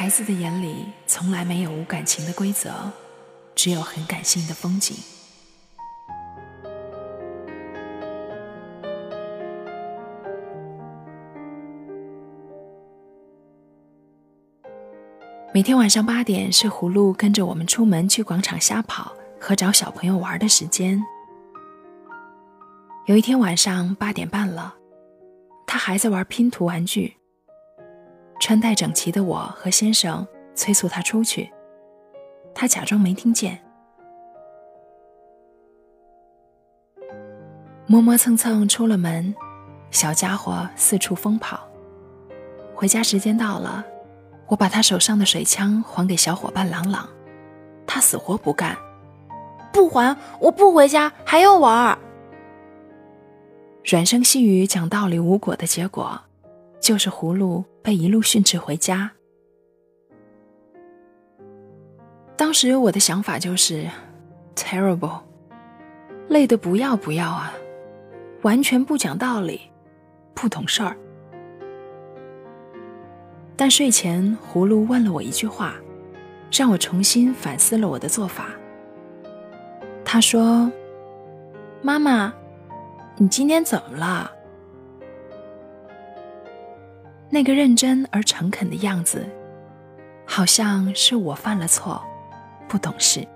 孩子的眼里从来没有无感情的规则，只有很感性的风景。每天晚上八点是葫芦跟着我们出门去广场瞎跑和找小朋友玩的时间。有一天晚上八点半了，他还在玩拼图玩具。穿戴整齐的我和先生催促他出去，他假装没听见，磨磨蹭蹭出了门，小家伙四处疯跑。回家时间到了，我把他手上的水枪还给小伙伴朗朗，他死活不干，不还我不回家还要玩。软声细语讲道理无果的结果。就是葫芦被一路训斥回家。当时我的想法就是，terrible，累得不要不要啊，完全不讲道理，不懂事儿。但睡前葫芦问了我一句话，让我重新反思了我的做法。他说：“妈妈，你今天怎么了？”那个认真而诚恳的样子，好像是我犯了错，不懂事。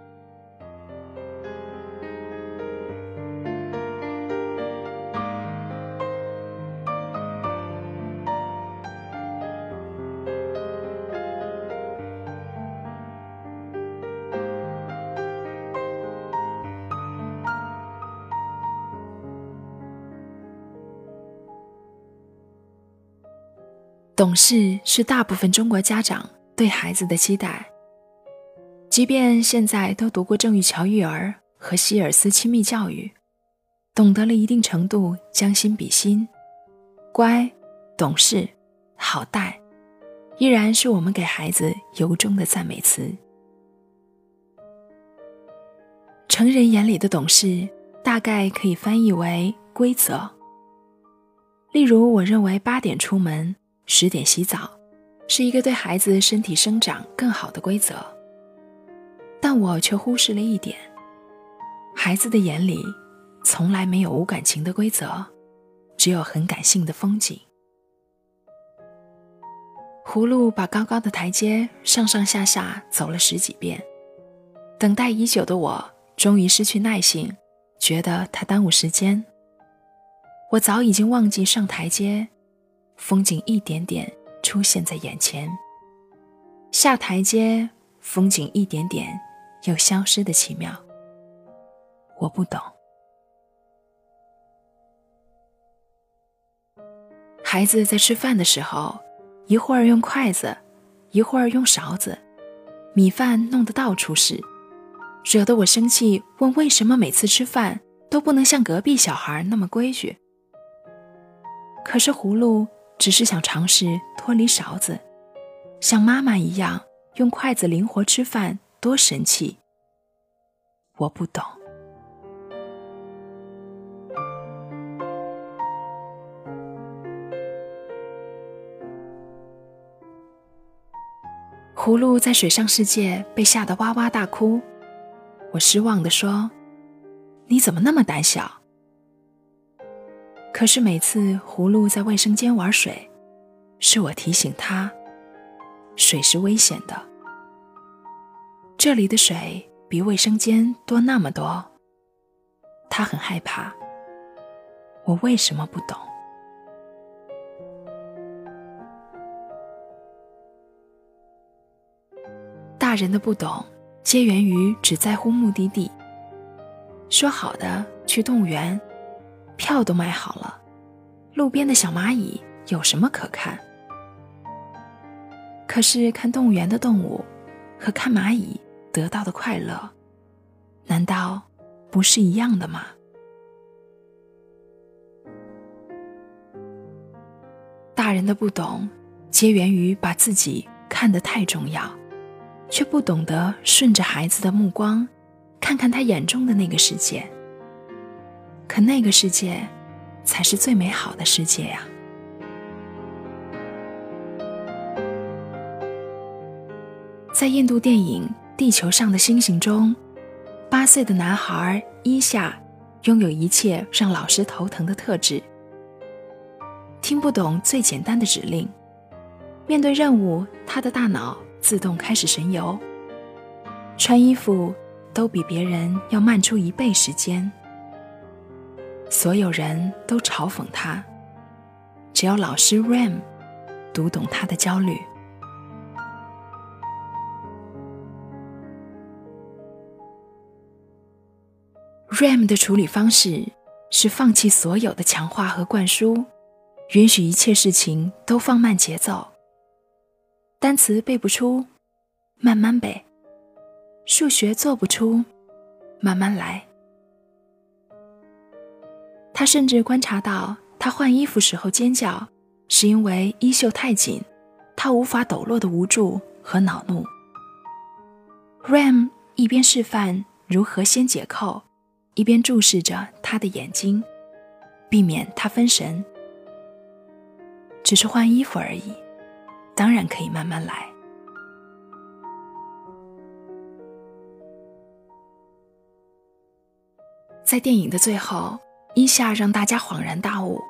懂事是大部分中国家长对孩子的期待。即便现在都读过郑玉桥育儿和希尔斯亲密教育，懂得了一定程度将心比心，乖、懂事、好带，依然是我们给孩子由衷的赞美词。成人眼里的懂事，大概可以翻译为规则。例如，我认为八点出门。十点洗澡，是一个对孩子身体生长更好的规则。但我却忽视了一点：孩子的眼里从来没有无感情的规则，只有很感性的风景。葫芦把高高的台阶上上下下走了十几遍，等待已久的我终于失去耐性，觉得他耽误时间。我早已经忘记上台阶。风景一点点出现在眼前，下台阶，风景一点点又消失的奇妙。我不懂。孩子在吃饭的时候，一会儿用筷子，一会儿用勺子，米饭弄得到处是，惹得我生气，问为什么每次吃饭都不能像隔壁小孩那么规矩。可是葫芦。只是想尝试脱离勺子，像妈妈一样用筷子灵活吃饭，多神气！我不懂。葫芦在水上世界被吓得哇哇大哭，我失望地说：“你怎么那么胆小？”可是每次葫芦在卫生间玩水，是我提醒他，水是危险的。这里的水比卫生间多那么多，他很害怕。我为什么不懂？大人的不懂，皆源于只在乎目的地。说好的去动物园。票都买好了，路边的小蚂蚁有什么可看？可是看动物园的动物和看蚂蚁得到的快乐，难道不是一样的吗？大人的不懂，皆源于把自己看得太重要，却不懂得顺着孩子的目光，看看他眼中的那个世界。可那个世界，才是最美好的世界呀！在印度电影《地球上的星星》中，八岁的男孩伊夏拥有一切让老师头疼的特质。听不懂最简单的指令，面对任务，他的大脑自动开始神游。穿衣服都比别人要慢出一倍时间。所有人都嘲讽他，只有老师 Ram 读懂他的焦虑。Ram 的处理方式是放弃所有的强化和灌输。允许一切事情都放慢节奏。单词背不出，慢慢背；数学做不出，慢慢来。他甚至观察到，他换衣服时候尖叫，是因为衣袖太紧，他无法抖落的无助和恼怒。Ram 一边示范如何先解扣，一边注视着他的眼睛，避免他分神。只是换衣服而已，当然可以慢慢来。在电影的最后，伊夏让大家恍然大悟，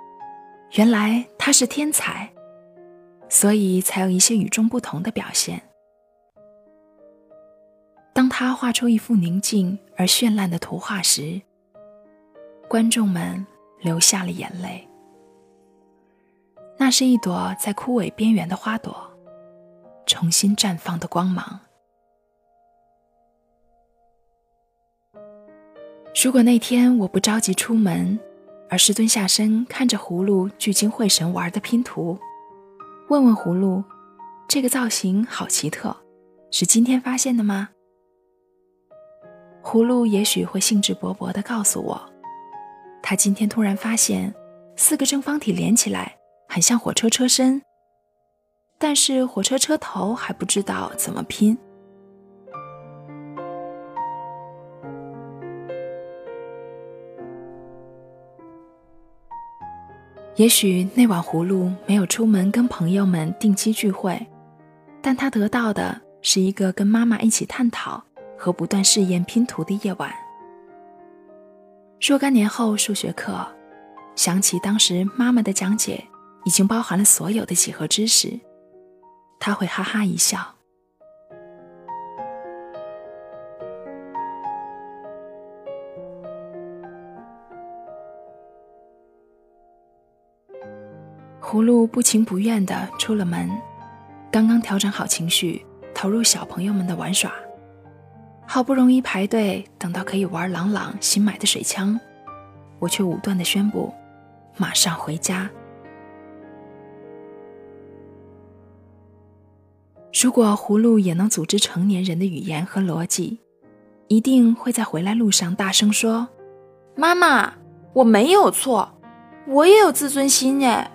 原来他是天才，所以才有一些与众不同的表现。当他画出一幅宁静而绚烂的图画时，观众们流下了眼泪。那是一朵在枯萎边缘的花朵，重新绽放的光芒。如果那天我不着急出门，而是蹲下身看着葫芦聚精会神玩的拼图，问问葫芦：“这个造型好奇特，是今天发现的吗？”葫芦也许会兴致勃勃地告诉我，他今天突然发现四个正方体连起来。很像火车车身，但是火车车头还不知道怎么拼。也许那晚葫芦没有出门跟朋友们定期聚会，但他得到的是一个跟妈妈一起探讨和不断试验拼图的夜晚。若干年后，数学课想起当时妈妈的讲解。已经包含了所有的几何知识，他会哈哈一笑。葫芦不情不愿的出了门，刚刚调整好情绪，投入小朋友们的玩耍，好不容易排队等到可以玩朗朗新买的水枪，我却武断的宣布，马上回家。如果葫芦也能组织成年人的语言和逻辑，一定会在回来路上大声说：“妈妈，我没有错，我也有自尊心哎！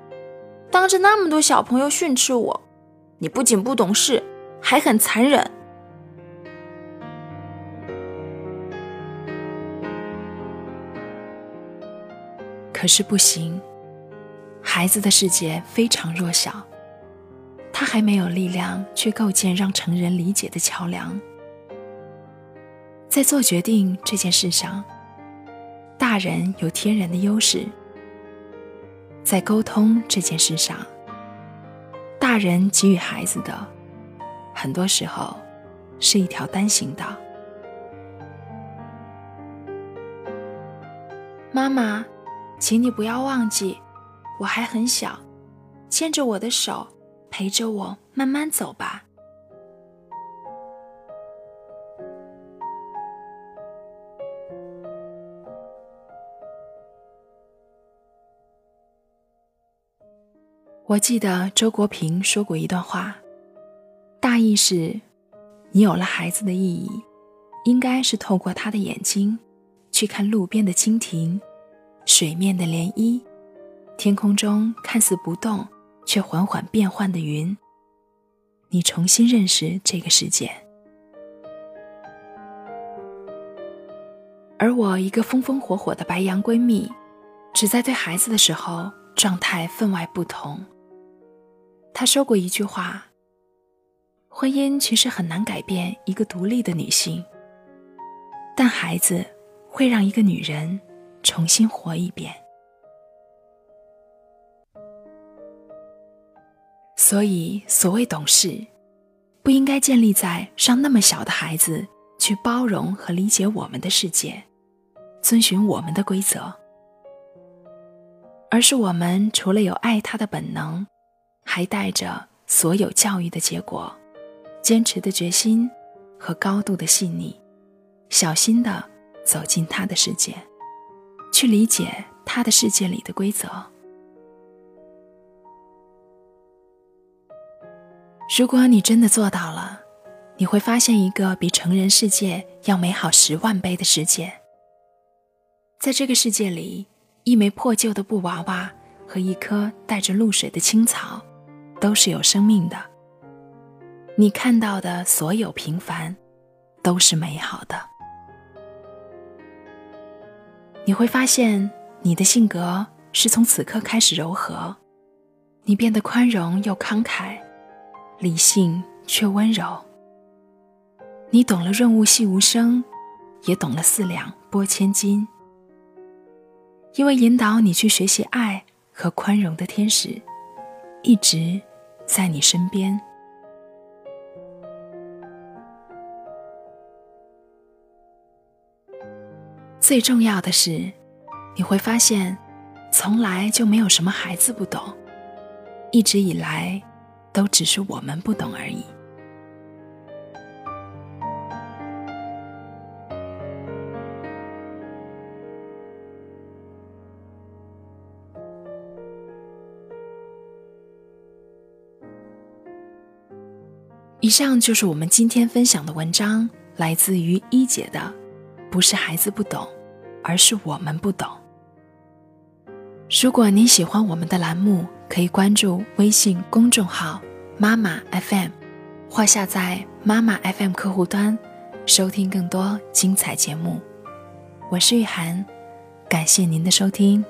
当着那么多小朋友训斥我，你不仅不懂事，还很残忍。”可是不行，孩子的世界非常弱小。他还没有力量去构建让成人理解的桥梁，在做决定这件事上，大人有天然的优势；在沟通这件事上，大人给予孩子的，很多时候是一条单行道。妈妈，请你不要忘记，我还很小，牵着我的手。陪着我慢慢走吧。我记得周国平说过一段话，大意是：你有了孩子的意义，应该是透过他的眼睛，去看路边的蜻蜓，水面的涟漪，天空中看似不动却缓缓变幻的云。你重新认识这个世界。而我一个风风火火的白羊闺蜜，只在对孩子的时候状态分外不同。他说过一句话：“婚姻其实很难改变一个独立的女性，但孩子会让一个女人重新活一遍。”所以，所谓懂事，不应该建立在让那么小的孩子去包容和理解我们的世界。遵循我们的规则，而是我们除了有爱他的本能，还带着所有教育的结果、坚持的决心和高度的细腻，小心的走进他的世界，去理解他的世界里的规则。如果你真的做到了，你会发现一个比成人世界要美好十万倍的世界。在这个世界里，一枚破旧的布娃娃和一棵带着露水的青草，都是有生命的。你看到的所有平凡，都是美好的。你会发现，你的性格是从此刻开始柔和，你变得宽容又慷慨，理性却温柔。你懂了润物细无声，也懂了四两拨千斤。因为引导你去学习爱和宽容的天使，一直在你身边。最重要的是，你会发现，从来就没有什么孩子不懂，一直以来，都只是我们不懂而已。以上就是我们今天分享的文章，来自于一姐的，不是孩子不懂，而是我们不懂。如果您喜欢我们的栏目，可以关注微信公众号“妈妈 FM”，或下载“妈妈 FM” 客户端，收听更多精彩节目。我是雨涵，感谢您的收听。